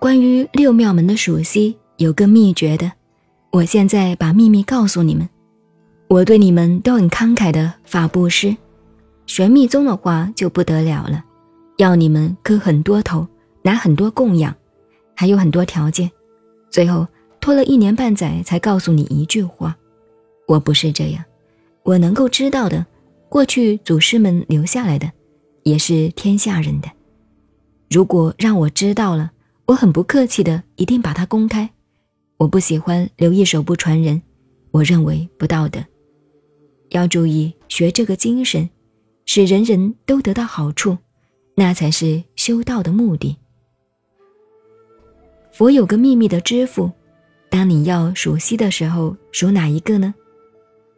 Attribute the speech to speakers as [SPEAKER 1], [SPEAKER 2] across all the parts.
[SPEAKER 1] 关于六妙门的属息有个秘诀的，我现在把秘密告诉你们。我对你们都很慷慨的发布施，玄密宗的话就不得了了，要你们磕很多头，拿很多供养，还有很多条件，最后拖了一年半载才告诉你一句话。我不是这样，我能够知道的，过去祖师们留下来的，也是天下人的。如果让我知道了。我很不客气的，一定把它公开。我不喜欢留一手不传人，我认为不道德。要注意学这个精神，使人人都得到好处，那才是修道的目的。佛有个秘密的支付，当你要数息的时候，数哪一个呢？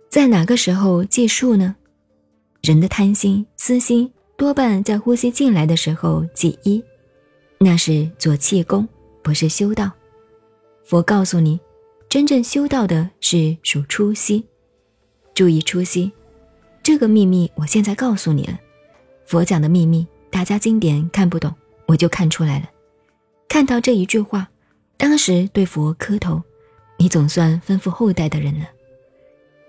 [SPEAKER 1] 在哪个时候计数呢？人的贪心、私心多半在呼吸进来的时候计一。那是做气功，不是修道。佛告诉你，真正修道的是数初息，注意初息。这个秘密我现在告诉你了。佛讲的秘密，大家经典看不懂，我就看出来了。看到这一句话，当时对佛磕头，你总算吩咐后代的人了。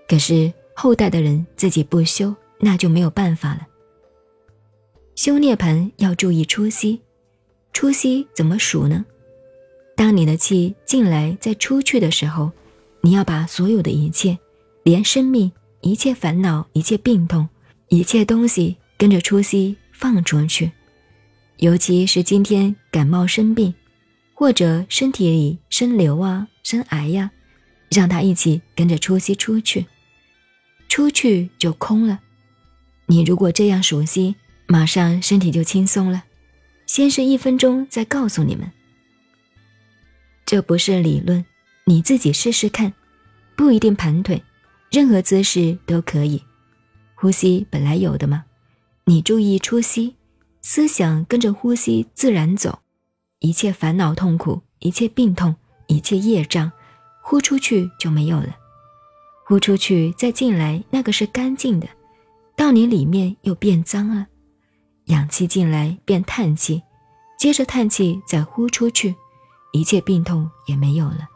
[SPEAKER 1] 可是后代的人自己不修，那就没有办法了。修涅盘要注意初息。出息怎么数呢？当你的气进来再出去的时候，你要把所有的一切，连生命、一切烦恼、一切病痛、一切东西跟着出息放出去。尤其是今天感冒生病，或者身体里生瘤啊、生癌呀，让它一起跟着出息出去，出去就空了。你如果这样熟悉，马上身体就轻松了。先是一分钟，再告诉你们。这不是理论，你自己试试看，不一定盘腿，任何姿势都可以。呼吸本来有的嘛，你注意出息，思想跟着呼吸自然走，一切烦恼痛苦，一切病痛，一切业障，呼出去就没有了。呼出去再进来，那个是干净的，到你里面又变脏了。氧气进来变叹气，接着叹气再呼出去，一切病痛也没有了。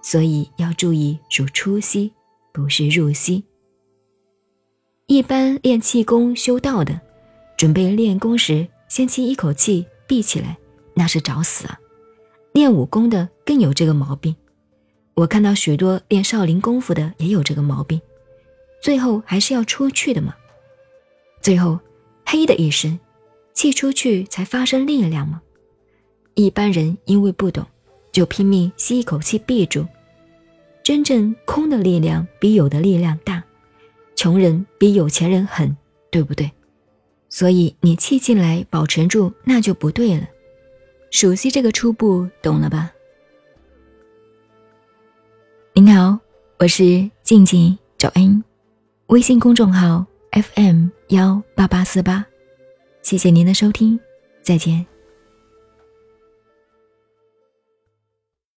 [SPEAKER 1] 所以要注意数出息，不是入息。一般练气功修道的，准备练功时先吸一口气闭起来，那是找死啊！练武功的更有这个毛病，我看到许多练少林功夫的也有这个毛病，最后还是要出去的嘛，最后。嘿的一声，气出去才发生力量吗？一般人因为不懂，就拼命吸一口气闭住。真正空的力量比有的力量大，穷人比有钱人狠，对不对？所以你气进来保持住，那就不对了。熟悉这个初步，懂了吧？您好，我是静静找恩，微信公众号。FM 幺八八四八，谢谢您的收听，再见。